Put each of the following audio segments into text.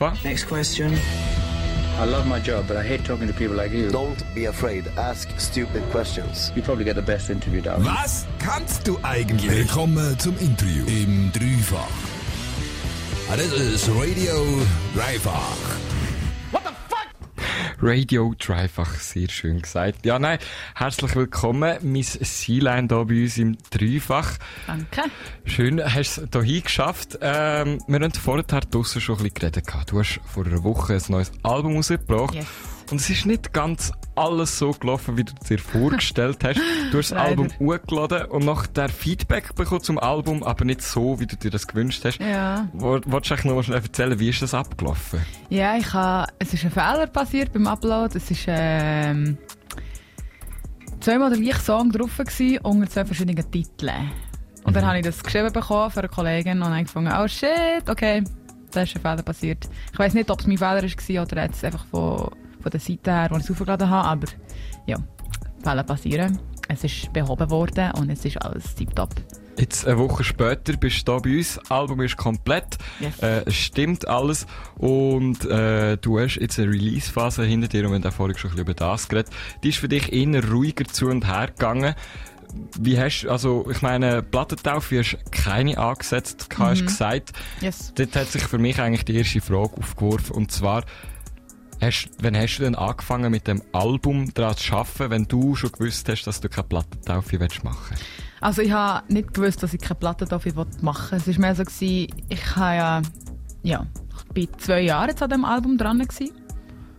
Dreifach. Next question. I love my job, but I hate talking to people like you. Don't be afraid. Ask stupid questions. You probably get the best interview, darling. Was kannst du eigentlich? Willkommen zum Interview im Dreifach. Ah, Das ist Radio Dreifach. Radio Dreifach, sehr schön gesagt. Ja, nein, herzlich willkommen, Miss Sealine hier bei uns im Dreifach. Danke. Schön, hast du es hier geschafft. Ähm, wir haben vorher draussen schon ein bisschen geredet. Du hast vor einer Woche ein neues Album rausgebracht. Yes. Und es ist nicht ganz alles so gelaufen, wie du dir vorgestellt hast. Du hast das. Album hochgeladen und nach der Feedback bekommen zum Album, aber nicht so, wie du dir das gewünscht hast. Ja. Wo- Wolltest du eigentlich noch schnell erzählen, wie ist das abgelaufen? Ja, ich ha, es ist ein Fehler passiert beim Upload. Es ist ähm, zweimal der gleiche Song drauf gewesen, unter zwei verschiedenen Titeln. Und dann habe ich das geschrieben bekommen von einer Kollegin und habe gefunden, oh shit, okay, da ist ein Fehler passiert. Ich weiß nicht, ob es mein Fehler war oder jetzt einfach von, von der Seite her, wo ich es aufgeladen habe, aber ja, Fehler passieren. Es ist behoben worden und es ist alles tiptop. Jetzt eine Woche später bist du hier bei uns. Das Album ist komplett. Yes. Äh, es stimmt alles. Und äh, du hast jetzt eine Release-Phase hinter dir und wir haben auch vorhin schon ein bisschen über das geredet. Die ist für dich eher ruhiger zu und her gegangen. Wie hast du, also ich meine, Plattentaufe hast keine angesetzt, hast gesagt. Yes. Dort hat sich für mich eigentlich die erste Frage aufgeworfen und zwar, hast, wann hast du denn angefangen mit dem Album daran zu arbeiten, wenn du schon gewusst hast, dass du keine Plattentaufe willst machen Also ich habe nicht gewusst, dass ich keine Platte dafür machen will. Es war mehr so, gewesen, ich habe ja, ja, ich bin zwei Jahre jetzt an dem Album dran gewesen.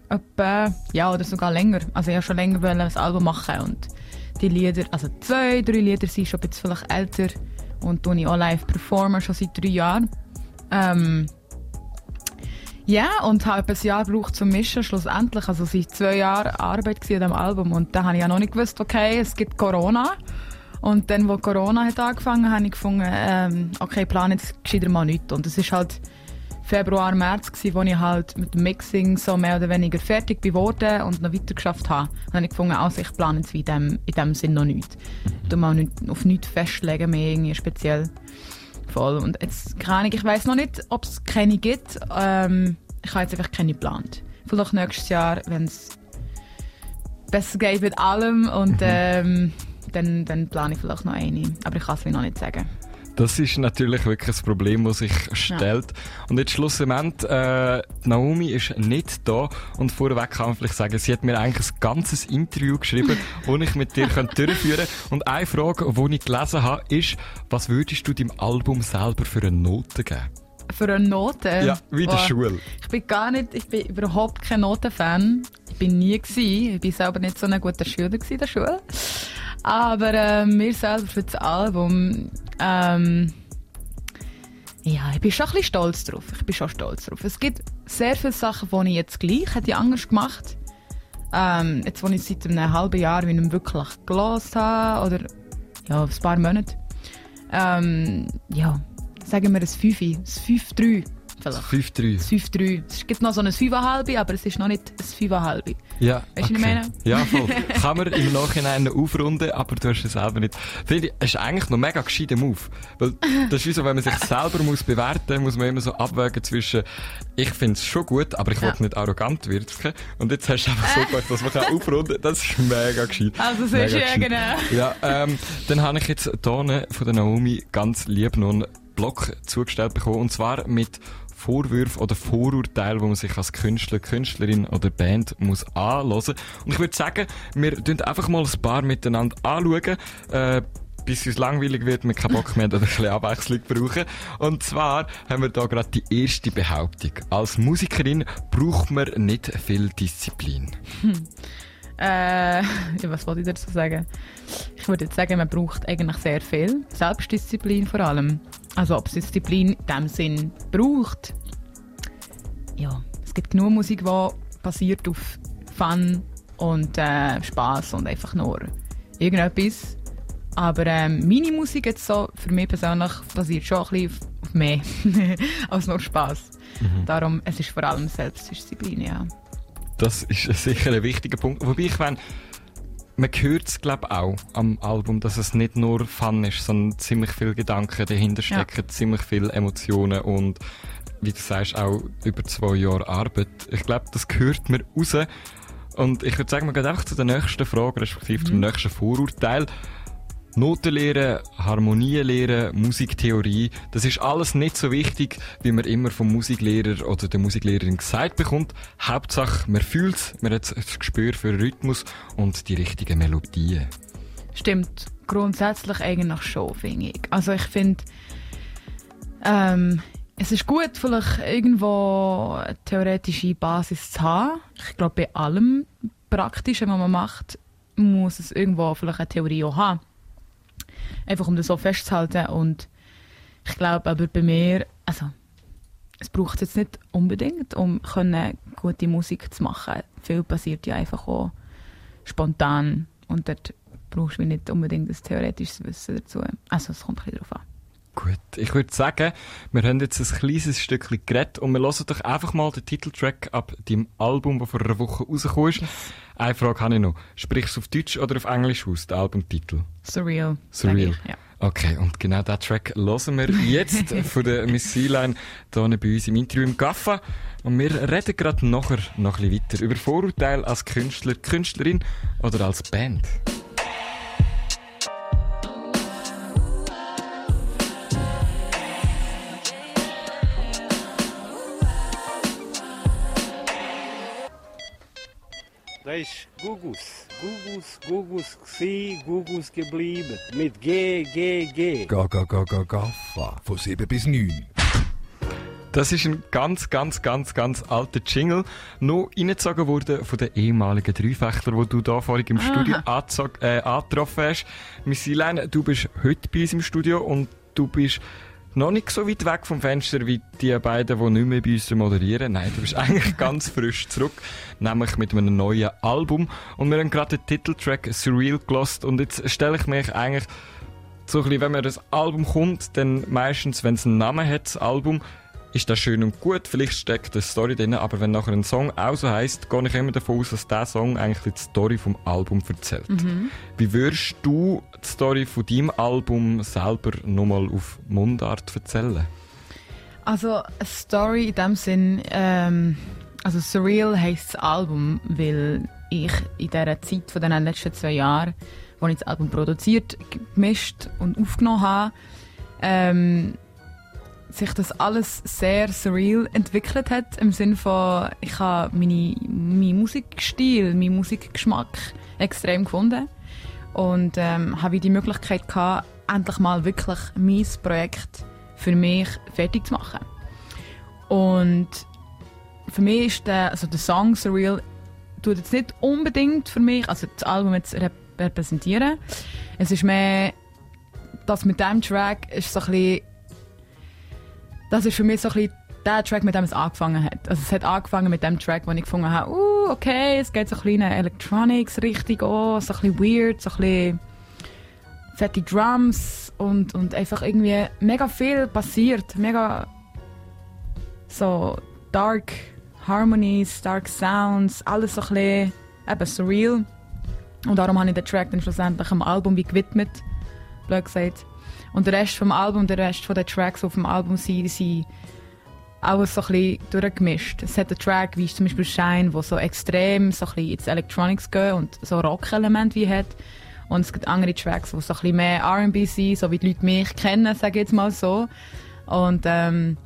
Etwa, ja, oder sogar länger. Also ich wollte schon länger ein Album machen und die Lieder, also zwei, drei Lieder sind schon ein bisschen älter und tue ich auch live performen, schon seit drei Jahren. Ähm, ja, und habe ein Jahr gebraucht zum Mischen, schlussendlich. Also es waren zwei Jahre Arbeit an diesem Album und da habe ich ja noch nicht gewusst, okay, es gibt Corona. Und dann, wo Corona hat angefangen, habe ich gefunden, ähm, okay, plan jetzt gescheiter mal nichts. Und es ist halt Februar, März gewesen, wo ich halt mit dem Mixing so mehr oder weniger fertig geworden und noch weiter geschafft habe. Dann habe ich gefunden, also ich plane jetzt in dem, in dem Sinn noch nichts. Du mal nicht, auf nichts festlegen mehr irgendwie speziell. Voll. Und jetzt, keine Ahnung, ich weiss noch nicht, ob es keine gibt. Ähm, ich habe jetzt einfach keine geplant. Vielleicht nächstes Jahr, wenn es besser geht mit allem und ähm, dann, dann plane ich vielleicht noch eine. Aber ich kann es mir noch nicht sagen. Das ist natürlich wirklich ein Problem, das sich stellt. Und jetzt schlussendlich, äh, Naomi ist nicht da. Und vorweg kann man vielleicht sagen, sie hat mir eigentlich ein ganzes Interview geschrieben, das ich mit dir könnte durchführen könnte. Und eine Frage, die ich gelesen habe, ist, was würdest du deinem Album selber für eine Note geben? Für eine Note? Ja, wie in der. Schule. Ich bin gar nicht, ich bin überhaupt kein Notenfan. Ich bin nie gewesen. Ich bin selber nicht so ein guter Schüler in der Schule. Aber äh, mir selber für das Album, ähm, ja, ich bin schon ein bisschen stolz drauf. Ich bin schon stolz drauf. Es gibt sehr viele Sachen, die ich jetzt gleich hätte ich anders gemacht. Ähm, jetzt, wo ich seit einem halben Jahr wie ich wirklich gelesen habe, oder ja, ein paar Monate. Ähm, ja, sagen wir ein 5, ein 5-3 vielleicht. 5-3. Das 5-3. Es gibt noch so ein 5,5, aber es ist noch nicht ein 5,5. Ja, Weißt du, was ich meine? Ja, voll. Kann man im Nachhinein noch aufrunden, aber du hast es selber nicht. Finde ich, es ist eigentlich noch mega gescheiter Move. Weil, das ist wie so, wenn man sich selber muss bewerten muss, man immer so abwägen zwischen, ich finde es schon gut, aber ich will Ja. nicht arrogant wirken. Und jetzt hast du einfach so gemacht, dass man kann aufrunden kann. Das ist mega gescheit. Also, es ist ja genau. Ja, ähm, dann habe ich jetzt hier von der Naomi ganz lieb noch einen Blog zugestellt bekommen. Und zwar mit Vorwürfen oder Vorurteilen, die man sich als Künstler, Künstlerin oder Band muss anhören. Und ich würde sagen, wir tun einfach mal ein paar miteinander anschauen. Äh, bis es langweilig wird, wir keinen Bock mehr oder ein bisschen Abwechslung brauchen. Und zwar haben wir da gerade die erste Behauptung. Als Musikerin braucht man nicht viel Disziplin. Äh, ja, was wollte ich dazu sagen? Ich würde jetzt sagen, man braucht eigentlich sehr viel. Selbstdisziplin vor allem. Also, ob es Disziplin in dem Sinn braucht. Ja, es gibt genug Musik, die basiert auf Fun und äh, Spaß und einfach nur irgendetwas. Aber ähm, meine Musik jetzt so, für mich persönlich, basiert schon ein bisschen auf, mehr als nur Spaß. Darum, es ist vor allem Selbstdisziplin, ja. Das ist sicher ein wichtiger Punkt. Wobei ich meine, man hört es glaube auch am Album, dass es nicht nur Fun ist, sondern ziemlich viele Gedanken dahinter stecken, ziemlich viele Emotionen und wie du sagst, auch über zwei Jahre Arbeit. Ich glaube, das gehört mir raus. Und ich würde sagen, wir gehen einfach zu der nächsten Frage, respektive zum nächsten Vorurteil. Notenlehre, Harmonielehre, Musiktheorie, das ist alles nicht so wichtig, wie man immer vom Musiklehrer oder der Musiklehrerin gesagt bekommt. Hauptsache, man fühlt es, man hat das Gespür für Rhythmus und die richtigen Melodien. Stimmt, grundsätzlich eigentlich schon, finde ich. Also ich finde, ähm, es ist gut, vielleicht irgendwo eine theoretische Basis zu haben. Ich glaube, bei allem Praktischen, was man macht, muss es irgendwo vielleicht eine Theorie auch haben. Einfach um das so festzuhalten. Und ich glaube aber bei mir, also es braucht es jetzt nicht unbedingt, um können gute Musik zu machen. Viel passiert ja einfach auch spontan und dort brauchst du nicht unbedingt ein theoretisches Wissen dazu. Also es kommt ein bisschen drauf an. Gut, ich würde sagen, wir haben jetzt ein kleines Stückchen geredet und wir hören doch einfach mal den Titeltrack ab deinem Album, das vor einer Woche rausgekommen ist. Eine Frage habe ich noch. Sprichst du auf Deutsch oder auf Englisch aus, den Albumtitel? Surreal. Surreal. ich, Ja. Okay, und genau diesen Track hören wir jetzt von der Miss Sealine hier bei uns im Interview im Gaffa. Und wir reden gerade nachher noch ein bisschen weiter über Vorurteile als Künstler, Künstlerin oder als Band. Das ist Gugus. Gugus, Gugus gsi, Gugus geblieben. Mit G, G, G. Ga, ga, ga, ga, gaffa. Von 7 bis 9. Das ist ein ganz, ganz, ganz, ganz alter Jingle. Noch reingezogen worden von den ehemaligen Dreifächter, die du da vorhin im Studio angezog- äh, angetroffen hast. Miss Sealine, du bist heute bei uns im Studio und du bist noch nicht so weit weg vom Fenster wie die beiden, die nicht mehr bei uns moderieren. Nein, du bist eigentlich ganz frisch zurück, nämlich mit einem neuen Album. Und wir haben gerade den Titeltrack Surreal gelost und jetzt stelle ich mich eigentlich so ein bisschen, wenn man das Album kommt, dann meistens, wenn es einen Namen hat, das Album, ist das schön und gut. Vielleicht steckt eine Story drin, aber wenn nachher ein Song auch so heisst, gehe ich immer davon aus, dass der Song eigentlich die Story vom Album erzählt. Wie würdest du die Story von deinem Album selber nochmal auf Mundart erzählen? Also, eine Story in dem Sinn, ähm, also Surreal heisst das Album, weil ich in dieser Zeit von den letzten zwei Jahren, wo ich das Album produziert, gemischt und aufgenommen habe, ähm, sich das alles sehr surreal entwickelt hat, im Sinne von, ich habe meine, meinen Musikstil, meinen Musikgeschmack extrem gefunden und ähm, habe die Möglichkeit gehabt, endlich mal wirklich mein Projekt für mich fertig zu machen. Und für mich ist der, also der Song Surreal tut jetzt nicht unbedingt für mich, also das Album jetzt rep repräsentieren. Es ist mehr, das mit dem Track ist so ein bisschen, das ist für mich so ein bisschen der Track, mit dem es angefangen hat. Also es hat angefangen mit dem Track, wo ich gefunden habe, uh, okay, es geht so ein bisschen in eine Electronics-Richtung an, so ein bisschen weird, so ein bisschen fette Drums und, und einfach irgendwie mega viel passiert, mega so dark Harmonies, dark Sounds, alles so ein bisschen eben surreal. Und darum habe ich den Track dann schlussendlich am Album wie gewidmet, blöd gesagt. Und der Rest vom Album, der Rest von den Tracks auf dem Album sind, sind auch so ein bisschen durchgemischt. Es hat einen Track wie zum Beispiel Shine, wo so extrem so ein bisschen ins Electronics gehen und so Rock-Element wie hat. Und es gibt andere Tracks, die so ein bisschen mehr R&B sind, so wie die Leute mich kennen, sage ich jetzt mal so. Und ähm,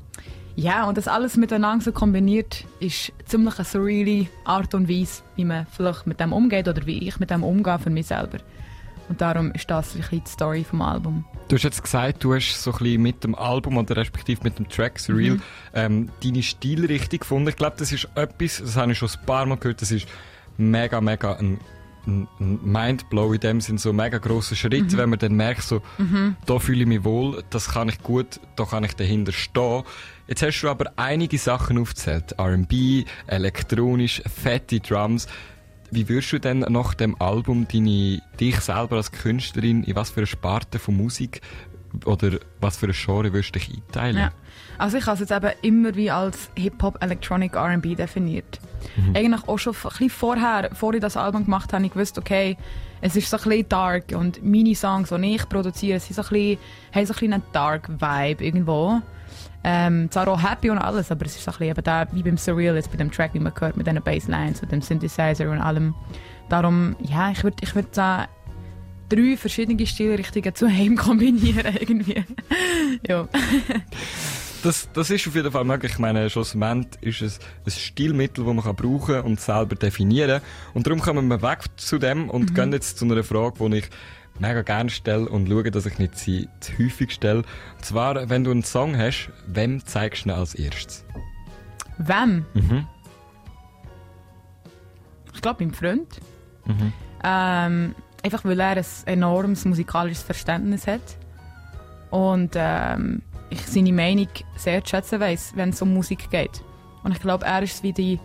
ja, und das alles miteinander so kombiniert, ist ziemlich eine surreale Art und Weise, wie man vielleicht mit dem umgeht oder wie ich mit dem umgehe für mich selber. Und darum ist das ein bisschen die Story vom Album. Du hast jetzt gesagt, du hast so ein bisschen mit dem Album oder respektive mit dem Track Surreal ähm, deine Stilrichtung gefunden. Ich glaube, das ist etwas, das habe ich schon ein paar Mal gehört, das ist mega, mega ein, ein, ein Mindblow in dem Sinn, so ein mega grosser Schritt, wenn man dann merkt, so, da fühle ich mich wohl, das kann ich gut, da kann ich dahinter stehen. Jetzt hast du aber einige Sachen aufgezählt. R&B, elektronisch, fette Drums. Wie würdest du denn nach dem Album deine, dich selber als Künstlerin in was für eine Sparte von Musik oder was für ein Genre würdest du dich einteilen? Ja. Also ich habe es jetzt eben immer wie als Hip-Hop, Electronic, R&B definiert. Eigentlich auch schon ein bisschen vorher, bevor ich das Album gemacht habe, ich gewusst, okay, es ist so ein bisschen dark und meine Songs, die ich produziere, sind so ein bisschen, haben so ein bisschen einen dark Vibe irgendwo. Ähm, zwar auch happy und alles, aber es ist so ein bisschen eben da, wie beim Surreal, jetzt bei dem Track, wie man hört, mit diesen Basslines und dem Synthesizer und allem. Darum, ja, ich würde ich würd da drei verschiedene Stilrichtungen zu einem kombinieren irgendwie. ja. Das, das ist auf jeden Fall möglich. Ich meine, schlussendlich ist es ein Stilmittel, das man kann brauchen und selber definieren Und darum kommen wir weg zu dem und gehen jetzt zu einer Frage, die ich mega gerne stelle und schaue, dass ich nicht sie zu häufig stelle. Und zwar, wenn du einen Song hast, wem zeigst du ihn als erstes? Wem? Mhm. Ich glaube, meinem Freund. Ähm, einfach weil er ein enormes musikalisches Verständnis hat. Und ähm, ich seine Meinung sehr zu schätzen weiss, wenn es um Musik geht. Und ich glaube, er ist wie die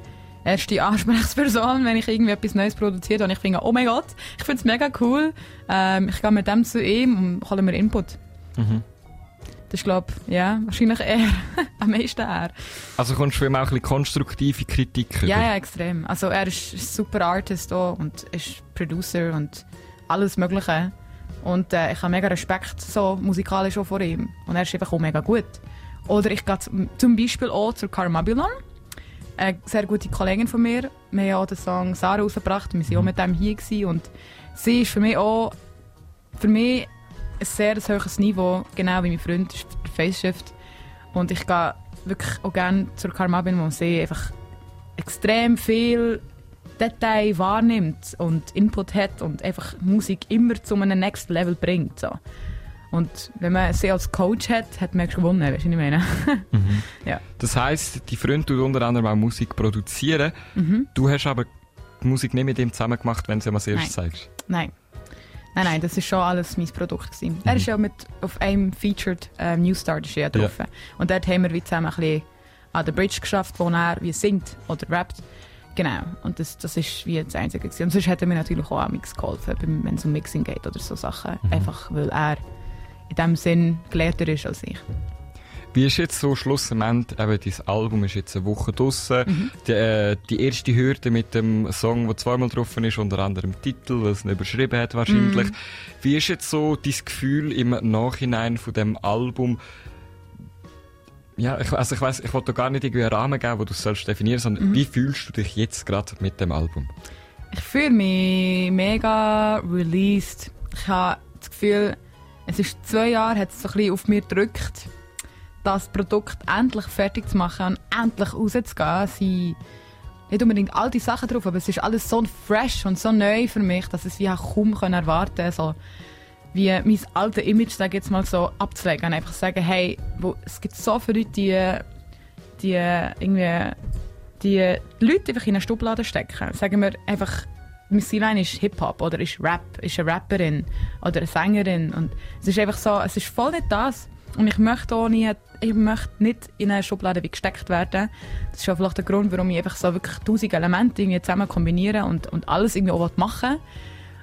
erste Ansprechperson, wenn ich irgendwie etwas Neues produziere und ich finde, oh mein Gott, ich finde es mega cool. Ähm, ich gehe mit dem zu ihm und hole mir Input. Das ist, glaube ich, ja, wahrscheinlich er. Am meisten er. Also kommst du ihm auch ein bisschen konstruktive Kritik Ja, ja, extrem. Also er ist ein super Artist auch und ist Producer und alles Mögliche. Und äh, ich habe mega Respekt so musikalisch auch vor ihm. Und er ist einfach auch mega gut. Oder ich gehe zum- Beispiel auch zur Carmabulon. Eine sehr gute Kollegin von mir. Wir haben auch den Song Sarah rausgebracht. Wir waren auch mit dem hier. Gewesen. Und sie ist für mich auch für mich ein sehr hohes Niveau, genau wie mein Freund der Faceshift. Und ich gehe wirklich auch gerne zur Carmabin, wo sie einfach extrem viel Detail wahrnimmt und Input hat und einfach Musik immer zu einem Next Level bringt. So. Und wenn man sie als Coach hat, hat man gewonnen, weißt du, was ich meine? Das heisst, die Freund tut unter anderem auch Musik produzieren. Mhm. Du hast aber die Musik nicht mit ihm zusammen gemacht, wenn du sie ihm als erstes zeigst. Nein. Nein, nein, das ist schon alles mein Produkt. Gewesen. Er ist ja mit auf einem Featured äh, Newstar ja drauf. Und dort haben wir wie zusammen ein bisschen an der Bridge geschafft, wo er wie singt oder rappt. Genau. Und das, das ist wie das Einzige. Gewesen. Und sonst hat er mir natürlich auch Mix geholfen, wenn es um Mixing geht oder so Sachen. Einfach weil er in dem Sinn gelehrter ist als ich. Wie ist jetzt so schlussendlich, eben dein Album ist jetzt eine Woche draussen. Mhm. Die, äh, die erste Hürde mit dem Song, der zweimal drauf ist, unter anderem Titel, weil es ihn überschrieben hat wahrscheinlich. Mhm. Wie ist jetzt so dein Gefühl im Nachhinein von dem Album? Ja, ich, also ich weiss, ich wollte gar nicht irgendwie einen Rahmen geben, wo du es sollst definieren, sondern Mhm. wie fühlst du dich jetzt gerade mit dem Album? Ich fühle mich mega released. Ich habe das Gefühl, es ist zwei Jahre, hat es so ein bisschen auf mir gedrückt, das Produkt endlich fertig zu machen und endlich rauszugehen. Sind nicht unbedingt alte Sachen drauf, aber es ist alles so fresh und so neu für mich, dass es wie kaum erwarten so wie mein altes Image, sag ich jetzt mal so, abzulegen und einfach sagen, hey, wo, es gibt so viele Leute, die, die irgendwie die Leute einfach in eine Schublade stecken. Sagen wir einfach, Miss Line ist Hip-Hop oder ist Rap, ist eine Rapperin oder eine Sängerin. Und es ist einfach so, es ist voll nicht das. Und ich möchte auch nie, ich möchte nicht in eine Schublade wie gesteckt werden. Das ist auch vielleicht der Grund, warum ich einfach so wirklich tausend Elemente irgendwie zusammen kombiniere und, und alles irgendwie auch machen will.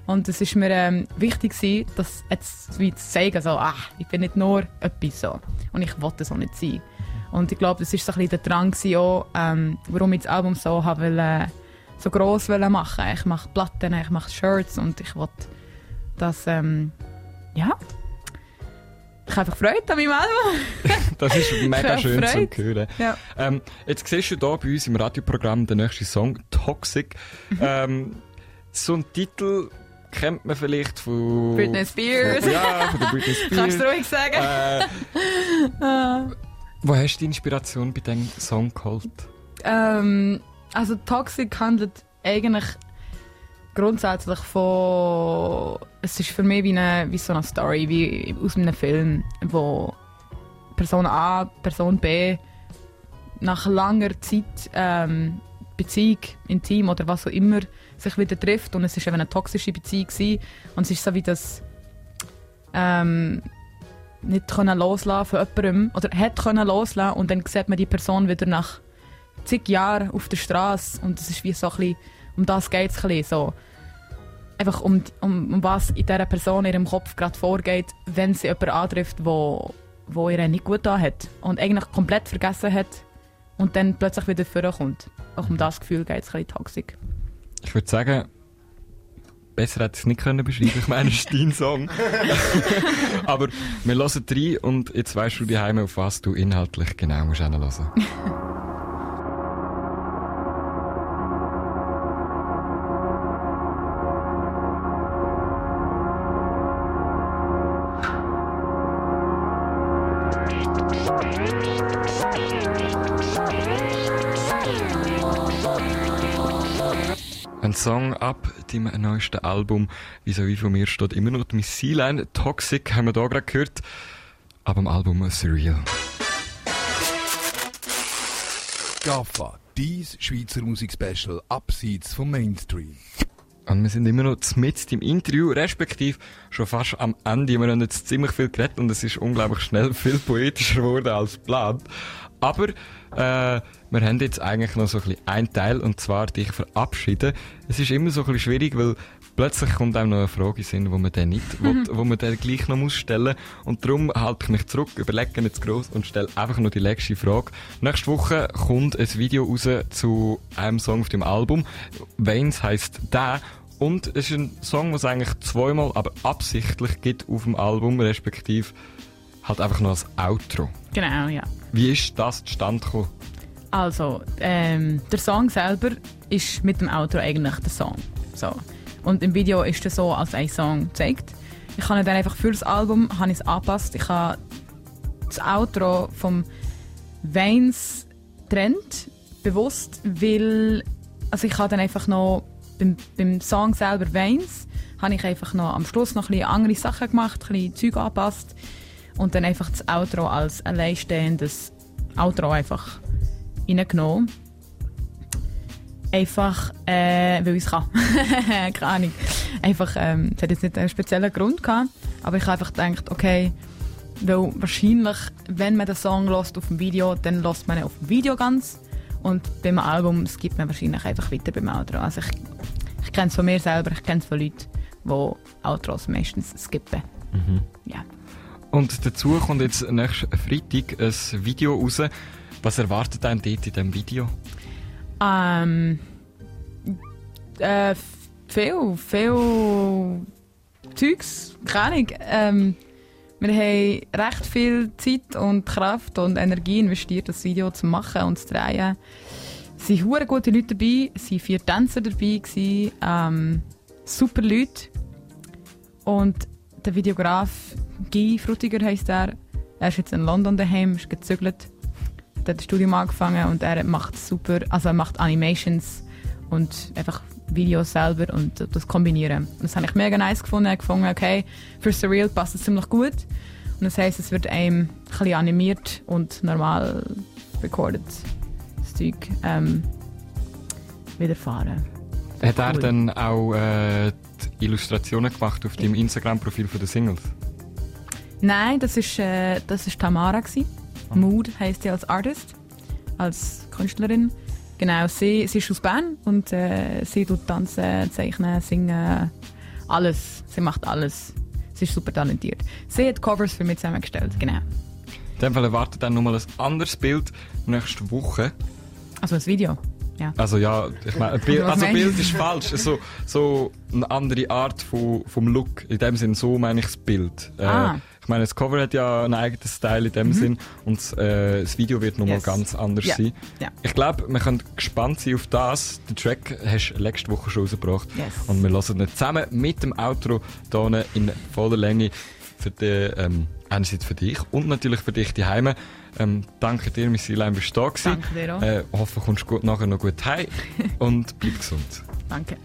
Und es ist mir ähm, wichtig gewesen, das jetzt wie zu zeigen, so, ah, ich bin nicht nur etwas so. Und ich wollte so nicht sein. Und ich glaube, das war so ein bisschen der Drang, gewesen auch, ähm, warum ich das Album so habe wollte, so gross wollte machen. Ich mache Platten, ich mache Shirts und ich wollte das, ähm, ja. Ich habe einfach Freude an meinem Album. Das ist mega schön zu hören. Ja. Ähm, jetzt siehst du hier bei uns im Radioprogramm den nächsten Song, Toxic. Mhm. Ähm, so einen Titel kennt man vielleicht von... Britney Spears. Von, ja, von der Britney Kannst Spears. du ruhig sagen? Äh, wo hast du die Inspiration bei diesem Song geholt? Ähm, also Toxic handelt eigentlich grundsätzlich von... Es ist für mich wie, eine, wie so eine Story, wie aus einem Film, wo Person A, Person B nach langer Zeit ähm, Beziehung, intim oder was auch immer, sich wieder trifft und es ist eben eine toxische Beziehung gewesen. und es ist so wie das ähm, nicht können loslassen von jemandem oder hat können loslassen und dann sieht man die Person wieder nach zig Jahren auf der Straße und es ist wie so ein bisschen, um das geht es so einfach um, um, um was in dieser Person in ihrem Kopf gerade vorgeht, wenn sie jemanden antrifft, wo, wo ihr nicht gut da hat und eigentlich komplett vergessen hat, und dann plötzlich wieder vorkommt. Auch um das Gefühl geht es ein bisschen toxic. Ich würde sagen, besser hätte ich es nicht können beschreiben. Ich meine, es ist dein Song. Aber wir hören rein und jetzt weißt du daheim, auf was du inhaltlich genau musst hören. Ein Song ab dem neuesten Album, wie so wie von mir steht, immer noch die Missilline. Toxic haben wir da gerade gehört. Aber im Album Surreal. GAFA, dies Schweizer Musikspecial abseits vom Mainstream. Und wir sind immer noch mit im Interview, respektive schon fast am Ende. Wir haben jetzt ziemlich viel geredet und es ist unglaublich schnell viel poetischer geworden als geplant. Aber äh, wir haben jetzt eigentlich noch so ein bisschen einen Teil, und zwar dich verabschieden. Es ist immer so ein bisschen schwierig, weil plötzlich kommt einem noch eine Frage in wo man den nicht, will, wo man den gleich noch muss stellen. Und darum halte ich mich zurück, überlege nicht zu gross und stelle einfach noch die letzte Frage. Nächste Woche kommt ein Video raus zu einem Song auf dem Album. Veins heisst der. Und es ist ein Song, was es eigentlich zweimal, aber absichtlich gibt auf dem Album, respektive halt einfach noch als Outro. Genau, ja. Wie ist das zustande gekommen? Also, ähm, der Song selber ist mit dem Outro eigentlich der Song. So. Und im Video ist er so als ein Song gezeigt. Ich habe dann einfach für das Album habe ich es angepasst. Ich habe das Outro vom Veins trennt, bewusst, weil also ich habe dann einfach noch beim, beim Song selber Veins habe ich einfach noch am Schluss noch ein andere Sachen gemacht, ein bisschen Zeug angepasst und dann einfach das Outro als alleinstehendes Outro einfach reingenommen. Einfach, äh, weil ich es kann. Keine Ahnung. Einfach, ähm, es hat jetzt nicht einen speziellen Grund gehabt, aber ich habe einfach gedacht, okay, weil wahrscheinlich, wenn man den Song lost auf dem Video, dann lost man ihn auf dem Video ganz und beim Album skippt man wahrscheinlich einfach weiter beim Outro. Also ich, ich kenne es von mir selber, ich kenne es von Leuten, die Outros meistens skippen. Mhm. Ja. Und dazu kommt jetzt nächsten Freitag ein Video raus. Was erwartet einen dort in diesem Video? Ähm, äh, viel, viel Zeugs, keine Ahnung. Ähm, wir haben recht viel Zeit und Kraft und Energie investiert, das Video zu machen und zu drehen. Es waren hure gute Leute dabei, es waren vier Tänzer dabei, ähm, super Leute. Und der Videograf Guy Frutiger heisst er. Er ist jetzt in London daheim, ist gezügelt. Hat das Studium angefangen und er macht super, also er macht Animations und einfach Videos selber und das kombinieren. Und das habe ich mega nice gefunden. Ich gefunden, okay, für Surreal passt es ziemlich gut. Und das heisst, es wird einem ein bisschen animiert und normal recorded das Zeug ähm, widerfahren. Hat er Cool. dann auch äh, Illustrationen gemacht auf dem Instagram-Profil der Singles? Nein, das ist, äh, das ist Tamara. Gewesen. Mood heisst sie als Artist, als Künstlerin. Genau, sie, sie ist aus Bern und äh, sie tut tanzen, zeichnen, singen, alles. Sie macht alles. Sie ist super talentiert. Sie hat Covers für mich zusammengestellt, genau. In dem Fall erwartet dann nochmal ein anderes Bild nächste Woche. Also das Video, ja. Also ja, ich meine, ein Bild, also? Bild ist falsch. So, so eine andere Art von, vom Look. In dem Sinn, so meine ich das Bild. Äh, Ah. Mhm. Ich meine, das Cover hat ja einen eigenen Style in dem Sinn und äh, das Video wird nochmal Yes. ganz anders Ja. sein. Ja. Ich glaube, wir können gespannt sein auf das. Den Track hast du letzte Woche schon rausgebracht. Yes. Und wir hören ihn zusammen mit dem Outro hier in voller Länge für die, ähm, einerseits für dich und natürlich für dich die Heime. Ähm, danke dir, Miss Silein, bist du da gewesen. Danke dir auch. Äh, hoffe, du kommst gut, nachher noch gut heim und bleib gesund. Danke.